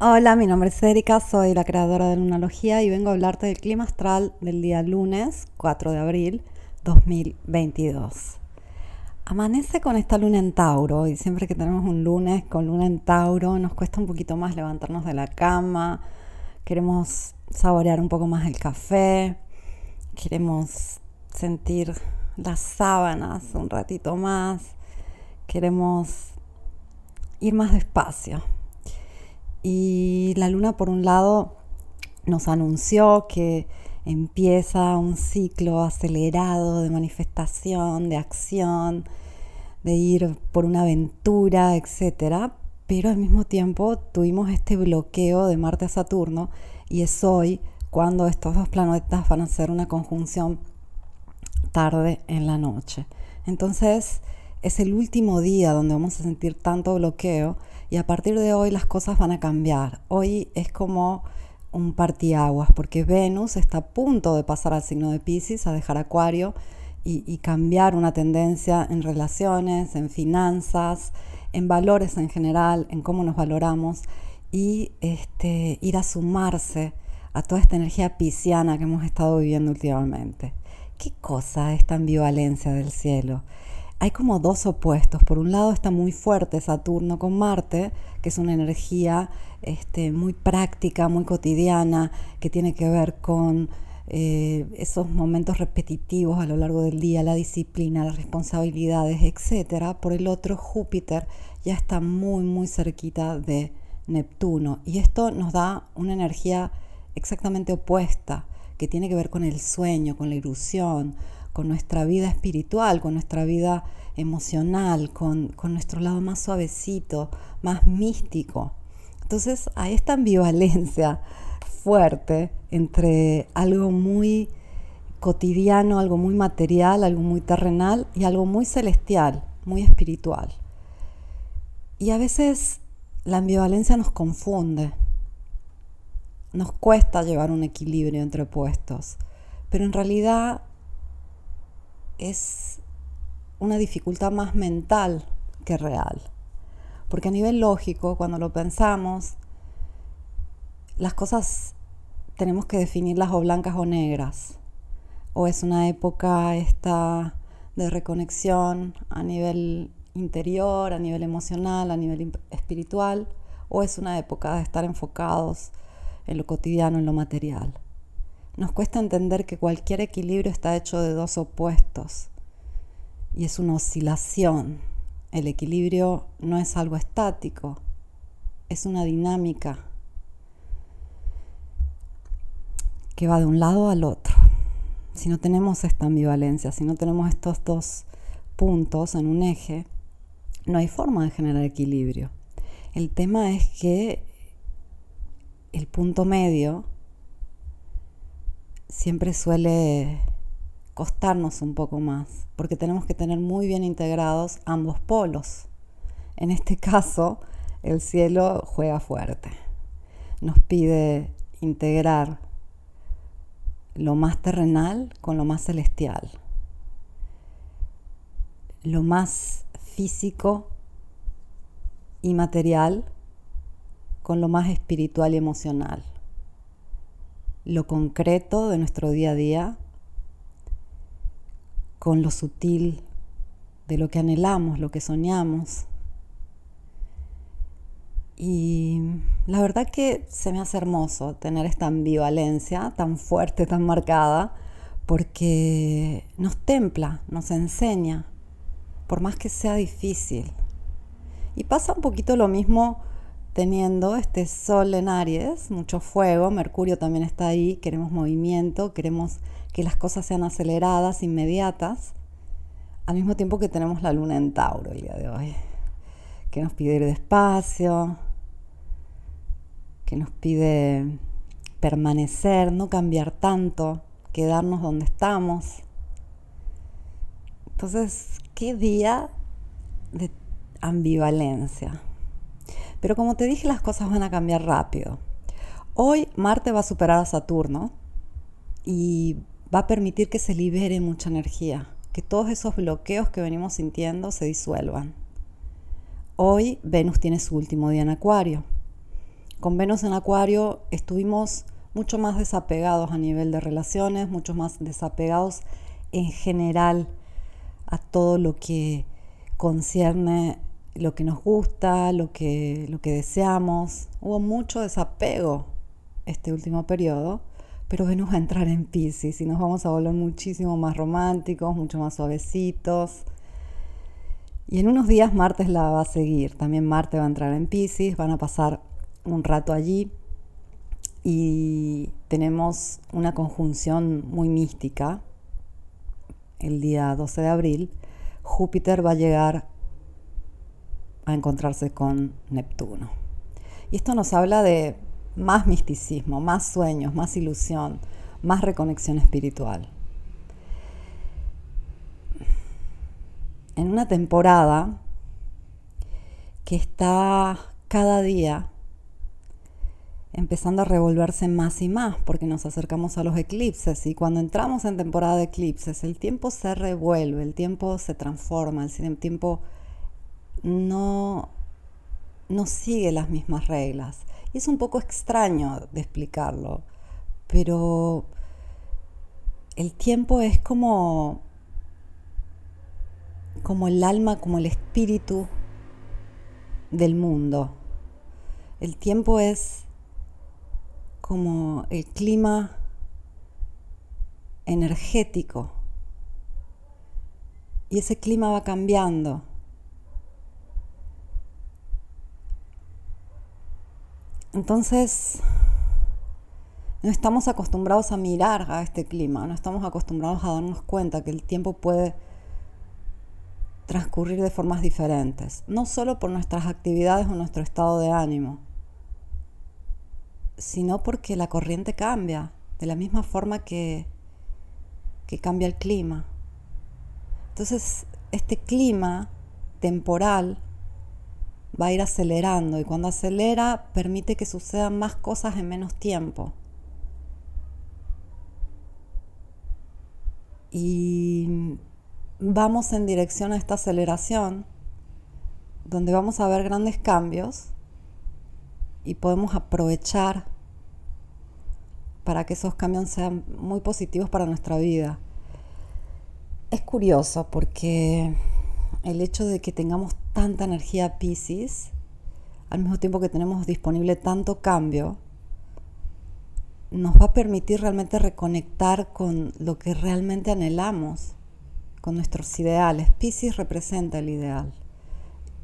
Hola, mi nombre es Erika, soy la creadora de Lunalogía y vengo a hablarte del clima astral del día lunes 4 de abril 2022. Amanece con esta luna en Tauro y siempre que tenemos un lunes con luna en Tauro nos cuesta un poquito más levantarnos de la cama, queremos saborear un poco más el café, queremos sentir las sábanas un ratito más, queremos ir más despacio. Y la luna, por un lado, nos anunció que empieza un ciclo acelerado de manifestación, de acción, de ir por una aventura, etc. Pero al mismo tiempo tuvimos este bloqueo de Marte a Saturno y es hoy cuando estos dos planetas van a hacer una conjunción tarde en la noche. Entonces es el último día donde vamos a sentir tanto bloqueo y a partir de hoy las cosas van a cambiar. Hoy es como un partiaguas porque Venus está a punto de pasar al signo de Pisces, a dejar Acuario y, cambiar una tendencia en relaciones, en finanzas, en valores en general, en cómo nos valoramos y este, ir a sumarse a toda esta energía pisciana que hemos estado viviendo últimamente. ¿Qué cosa esta ambivalencia del cielo? Hay como dos opuestos. Por un lado está muy fuerte Saturno con Marte, que es una energía este, muy práctica, muy cotidiana, que tiene que ver con eh, esos momentos repetitivos a lo largo del día, la disciplina, las responsabilidades, etc. Por el otro, Júpiter ya está muy, muy cerquita de Neptuno. Y esto nos da una energía exactamente opuesta que tiene que ver con el sueño, con la ilusión, con nuestra vida espiritual, con nuestra vida emocional, con, con nuestro lado más suavecito, más místico. Entonces hay esta ambivalencia fuerte entre algo muy cotidiano, algo muy material, algo muy terrenal y algo muy celestial, muy espiritual. Y a veces la ambivalencia nos confunde, nos cuesta llevar un equilibrio entre opuestos, pero en realidad es una dificultad más mental que real. Porque a nivel lógico, cuando lo pensamos, las cosas tenemos que definirlas o blancas o negras. O es una época esta de reconexión a nivel interior, a nivel emocional, a nivel espiritual, o es una época de estar enfocados en lo cotidiano, en lo material. Nos cuesta entender que cualquier equilibrio está hecho de dos opuestos y es una oscilación. El equilibrio no es algo estático, es una dinámica que va de un lado al otro. Si no tenemos esta ambivalencia, si no tenemos estos dos puntos en un eje, no hay forma de generar equilibrio. El tema es que el punto medio siempre suele costarnos un poco más, porque tenemos que tener muy bien integrados ambos polos. En este caso, el cielo juega fuerte. Nos pide integrar lo más terrenal con lo más celestial, lo más físico y material con lo más espiritual y emocional lo concreto de nuestro día a día con lo sutil de lo que anhelamos, lo que soñamos. Y la verdad que se me hace hermoso tener esta ambivalencia tan fuerte, tan marcada, porque nos templa, nos enseña, por más que sea difícil. Y pasa un poquito lo mismo teniendo este sol en Aries, mucho fuego, Mercurio también está ahí, queremos movimiento, queremos que las cosas sean aceleradas, inmediatas, al mismo tiempo que tenemos la luna en Tauro el día de hoy, que nos pide ir despacio, que nos pide permanecer, no cambiar tanto, quedarnos donde estamos. Entonces, qué día de ambivalencia. Pero como te dije, las cosas van a cambiar rápido. Hoy Marte va a superar a Saturno y va a permitir que se libere mucha energía, que todos esos bloqueos que venimos sintiendo se disuelvan. Hoy Venus tiene su último día en Acuario. Con Venus en Acuario estuvimos mucho más desapegados a nivel de relaciones, mucho más desapegados en general a todo lo que concierne lo que nos gusta, lo que, lo que deseamos. Hubo mucho desapego este último periodo, pero Venus va a entrar en Pisces y nos vamos a volver muchísimo más románticos, mucho más suavecitos. Y en unos días Marte la va a seguir. También Marte va a entrar en Pisces, van a pasar un rato allí y tenemos una conjunción muy mística. El día 12 de abril, Júpiter va a llegar a encontrarse con Neptuno. Y esto nos habla de más misticismo, más sueños, más ilusión, más reconexión espiritual. En una temporada que está cada día empezando a revolverse más y más porque nos acercamos a los eclipses y cuando entramos en temporada de eclipses el tiempo se revuelve, el tiempo se transforma, el tiempo no, no sigue las mismas reglas. Y es un poco extraño de explicarlo, pero el tiempo es como, como el alma, como el espíritu del mundo. El tiempo es como el clima energético. Y ese clima va cambiando. Entonces, no estamos acostumbrados a mirar a este clima, no estamos acostumbrados a darnos cuenta que el tiempo puede transcurrir de formas diferentes, no solo por nuestras actividades o nuestro estado de ánimo, sino porque la corriente cambia, de la misma forma que, que cambia el clima. Entonces, este clima temporal va a ir acelerando y cuando acelera permite que sucedan más cosas en menos tiempo. Y vamos en dirección a esta aceleración donde vamos a ver grandes cambios y podemos aprovechar para que esos cambios sean muy positivos para nuestra vida. Es curioso porque el hecho de que tengamos tanta energía Pisces, al mismo tiempo que tenemos disponible tanto cambio, nos va a permitir realmente reconectar con lo que realmente anhelamos, con nuestros ideales. Pisces representa el ideal.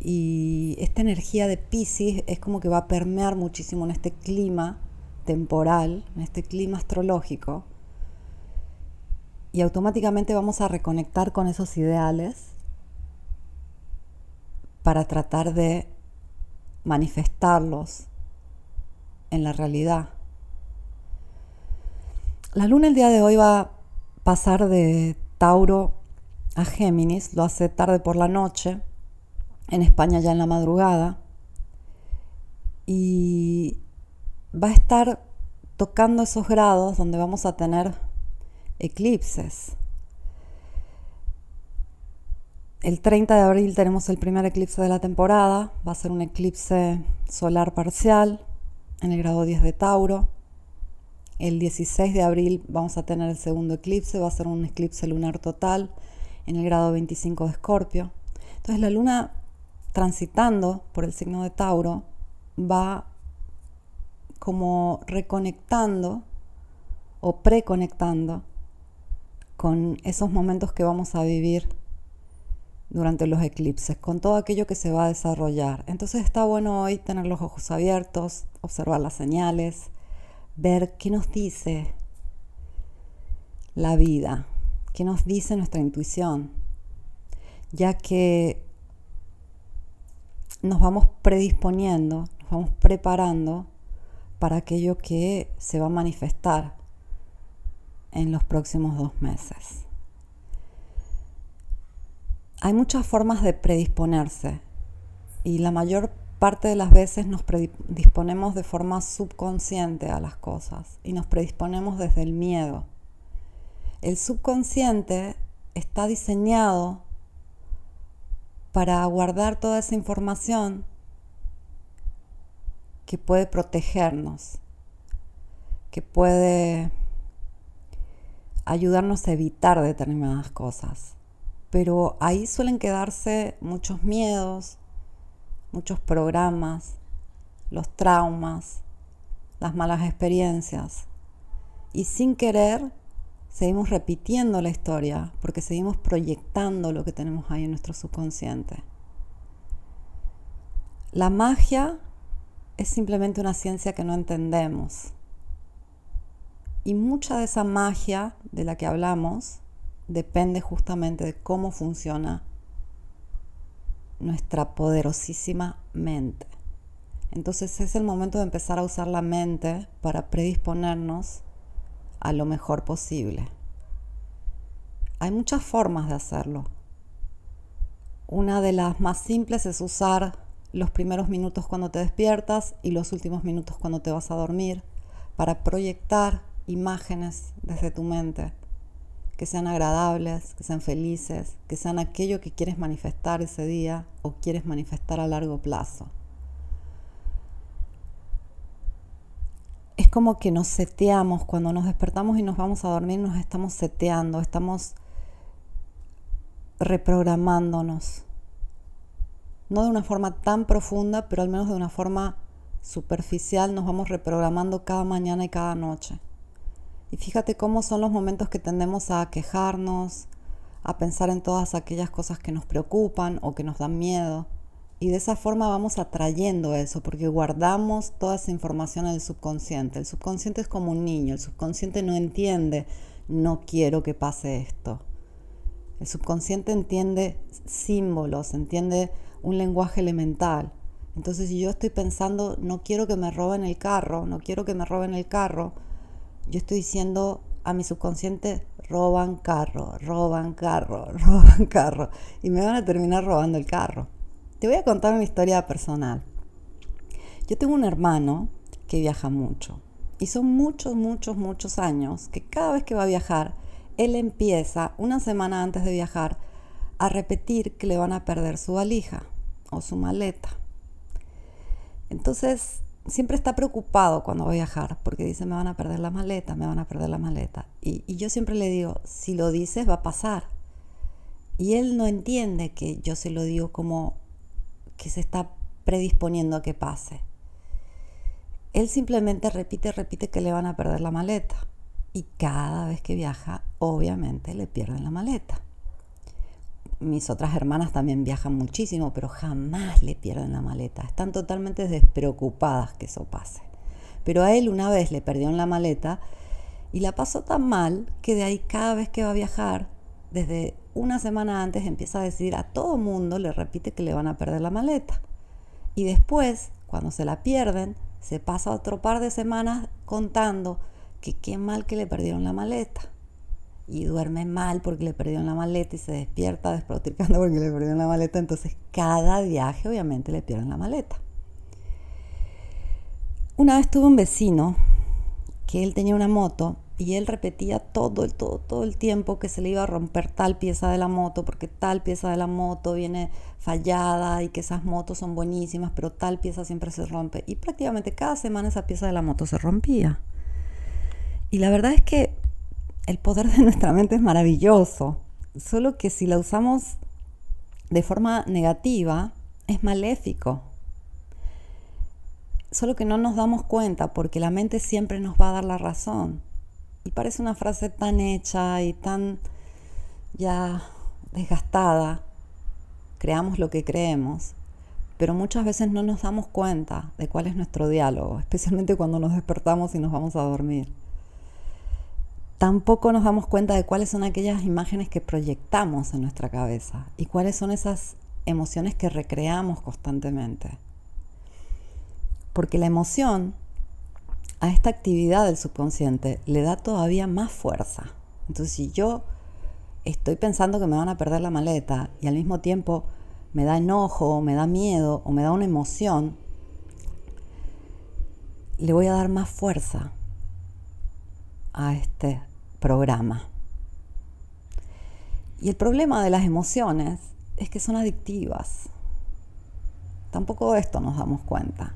Y esta energía de Pisces es como que va a permear muchísimo en este clima temporal, en este clima astrológico. Y automáticamente vamos a reconectar con esos ideales para tratar de manifestarlos en la realidad. La luna el día de hoy va a pasar de Tauro a Géminis, lo hace tarde por la noche, en España ya en la madrugada, y va a estar tocando esos grados donde vamos a tener eclipses. El 30 de abril tenemos el primer eclipse de la temporada, va a ser un eclipse solar parcial en el grado 10 de Tauro. El 16 de abril vamos a tener el segundo eclipse, va a ser un eclipse lunar total en el grado 25 de Escorpio. Entonces la luna transitando por el signo de Tauro va como reconectando o preconectando con esos momentos que vamos a vivir durante los eclipses, con todo aquello que se va a desarrollar. Entonces está bueno hoy tener los ojos abiertos, observar las señales, ver qué nos dice la vida, qué nos dice nuestra intuición, ya que nos vamos predisponiendo, nos vamos preparando para aquello que se va a manifestar en los próximos dos meses. Hay muchas formas de predisponerse y la mayor parte de las veces nos predisponemos de forma subconsciente a las cosas y nos predisponemos desde el miedo. El subconsciente está diseñado para guardar toda esa información que puede protegernos, que puede ayudarnos a evitar determinadas cosas. Pero ahí suelen quedarse muchos miedos, muchos programas, los traumas, las malas experiencias. Y sin querer seguimos repitiendo la historia porque seguimos proyectando lo que tenemos ahí en nuestro subconsciente. La magia es simplemente una ciencia que no entendemos. Y mucha de esa magia de la que hablamos depende justamente de cómo funciona nuestra poderosísima mente. Entonces es el momento de empezar a usar la mente para predisponernos a lo mejor posible. Hay muchas formas de hacerlo. Una de las más simples es usar los primeros minutos cuando te despiertas y los últimos minutos cuando te vas a dormir para proyectar imágenes desde tu mente que sean agradables, que sean felices, que sean aquello que quieres manifestar ese día o quieres manifestar a largo plazo. Es como que nos seteamos, cuando nos despertamos y nos vamos a dormir, nos estamos seteando, estamos reprogramándonos. No de una forma tan profunda, pero al menos de una forma superficial nos vamos reprogramando cada mañana y cada noche. Y fíjate cómo son los momentos que tendemos a quejarnos, a pensar en todas aquellas cosas que nos preocupan o que nos dan miedo. Y de esa forma vamos atrayendo eso, porque guardamos toda esa información en subconsciente. El subconsciente es como un niño, el subconsciente no entiende, no quiero que pase esto. El subconsciente entiende símbolos, entiende un lenguaje elemental. Entonces si yo estoy pensando, no quiero que me roben el carro, no quiero que me roben el carro, yo estoy diciendo a mi subconsciente, roban carro, roban carro, roban carro, y me van a terminar robando el carro. Te voy a contar una historia personal. Yo tengo un hermano que viaja mucho, y son muchos, muchos, muchos años que cada vez que va a viajar, él empieza una semana antes de viajar a repetir que le van a perder su valija o su maleta. Entonces, siempre está preocupado cuando va a viajar, porque dice, me van a perder la maleta, me van a perder la maleta. Y, y, yo siempre le digo, si lo dices, va a pasar. Y él no entiende que yo se lo digo como que se está predisponiendo a que pase. Él simplemente repite, repite que le van a perder la maleta. Y cada vez que viaja, obviamente le pierden la maleta mis otras hermanas también viajan muchísimo, pero jamás le pierden la maleta. Están totalmente despreocupadas que eso pase. Pero a él una vez le perdieron la maleta y la pasó tan mal que de ahí cada vez que va a viajar, desde una semana antes empieza a decir a todo mundo, le repite que le van a perder la maleta. Y después, cuando se la pierden, se pasa otro par de semanas contando que qué mal que le perdieron la maleta y duerme mal porque le perdieron la maleta y se despierta desprotricando porque le perdieron la maleta. Entonces cada viaje obviamente le pierden la maleta. Una vez tuve un vecino que él tenía una moto y él repetía todo el, todo, todo el tiempo que se le iba a romper tal pieza de la moto porque tal pieza de la moto viene fallada y que esas motos son buenísimas, pero tal pieza siempre se rompe. Y prácticamente cada semana esa pieza de la moto se rompía. Y la verdad es que el poder de nuestra mente es maravilloso, solo que si la usamos de forma negativa, es maléfico. Solo que no nos damos cuenta porque la mente siempre nos va a dar la razón. Y parece una frase tan hecha y tan ya desgastada. Creamos lo que creemos, pero muchas veces no nos damos cuenta de cuál es nuestro diálogo, especialmente cuando nos despertamos y nos vamos a dormir tampoco nos damos cuenta de cuáles son aquellas imágenes que proyectamos en nuestra cabeza y cuáles son esas emociones que recreamos constantemente. Porque la emoción a esta actividad del subconsciente le da todavía más fuerza. Entonces si yo estoy pensando que me van a perder la maleta y al mismo tiempo me da enojo, me da miedo o me da una emoción, le voy a dar más fuerza a este programa. Y el problema de las emociones es que son adictivas. Tampoco de esto nos damos cuenta.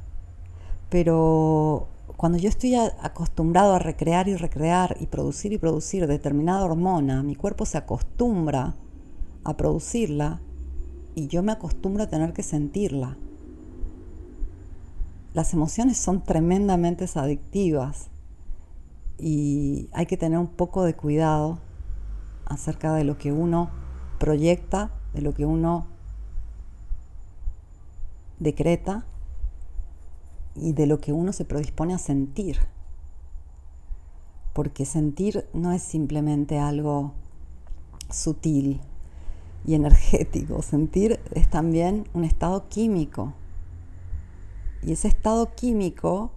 Pero cuando yo estoy acostumbrado a recrear y recrear y producir y producir determinada hormona, mi cuerpo se acostumbra a producirla y yo me acostumbro a tener que sentirla. Las emociones son tremendamente adictivas y hay que tener un poco de cuidado acerca de lo que uno proyecta, de lo que uno decreta y de lo que uno se predispone a sentir. Porque sentir no es simplemente algo sutil y energético, sentir es también un estado químico. Y ese estado químico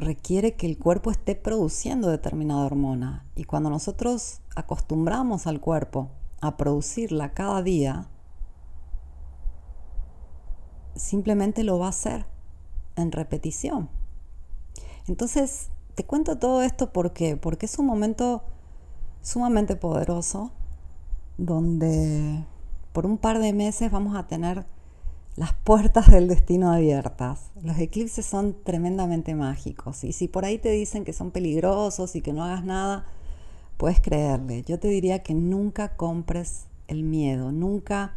requiere que el cuerpo esté produciendo determinada hormona. Y cuando nosotros acostumbramos al cuerpo a producirla cada día, simplemente lo va a hacer en repetición. Entonces, te cuento todo esto porque, porque es un momento sumamente poderoso donde por un par de meses vamos a tener las puertas del destino abiertas. Los eclipses son tremendamente mágicos y si por ahí te dicen que son peligrosos y que no hagas nada, puedes creerle. Yo te diría que nunca compres el miedo, nunca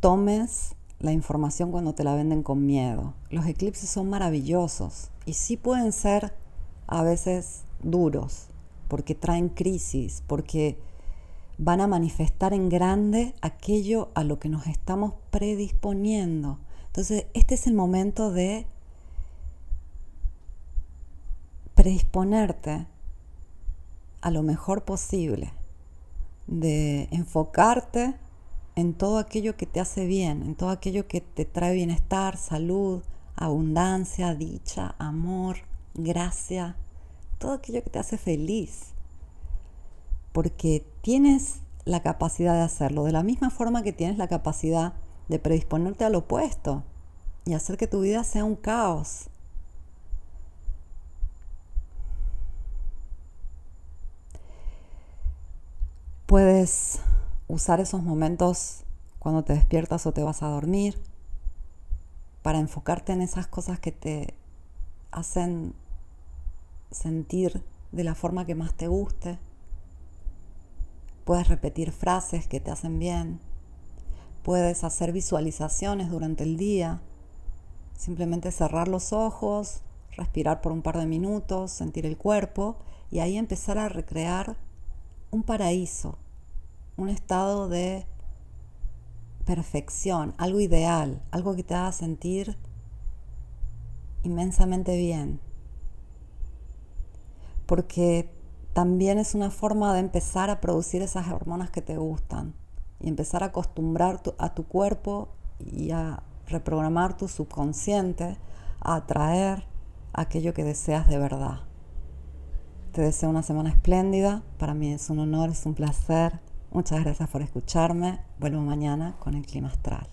tomes la información cuando te la venden con miedo. Los eclipses son maravillosos y sí pueden ser a veces duros, porque traen crisis, porque van a manifestar en grande aquello a lo que nos estamos predisponiendo. Entonces, este es el momento de predisponerte a lo mejor posible, de enfocarte en todo aquello que te hace bien, en todo aquello que te trae bienestar, salud, abundancia, dicha, amor, gracia, todo aquello que te hace feliz. Porque tienes la capacidad de hacerlo, de la misma forma que tienes la capacidad de predisponerte al opuesto y hacer que tu vida sea un caos. Puedes usar esos momentos cuando te despiertas o te vas a dormir para enfocarte en esas cosas que te hacen sentir de la forma que más te guste. Puedes repetir frases que te hacen bien. Puedes hacer visualizaciones durante el día. Simplemente cerrar los ojos, respirar por un par de minutos, sentir el cuerpo y ahí empezar a recrear un paraíso, un estado de perfección, algo ideal, algo que te haga sentir inmensamente bien. Porque también es una forma de empezar a producir esas hormonas que te gustan y empezar a acostumbrar a tu cuerpo y a reprogramar tu subconsciente a atraer aquello que deseas de verdad. Te deseo una semana espléndida, para mí es un honor, es un placer Muchas gracias por escucharme. Vuelvo mañana con el clima astral.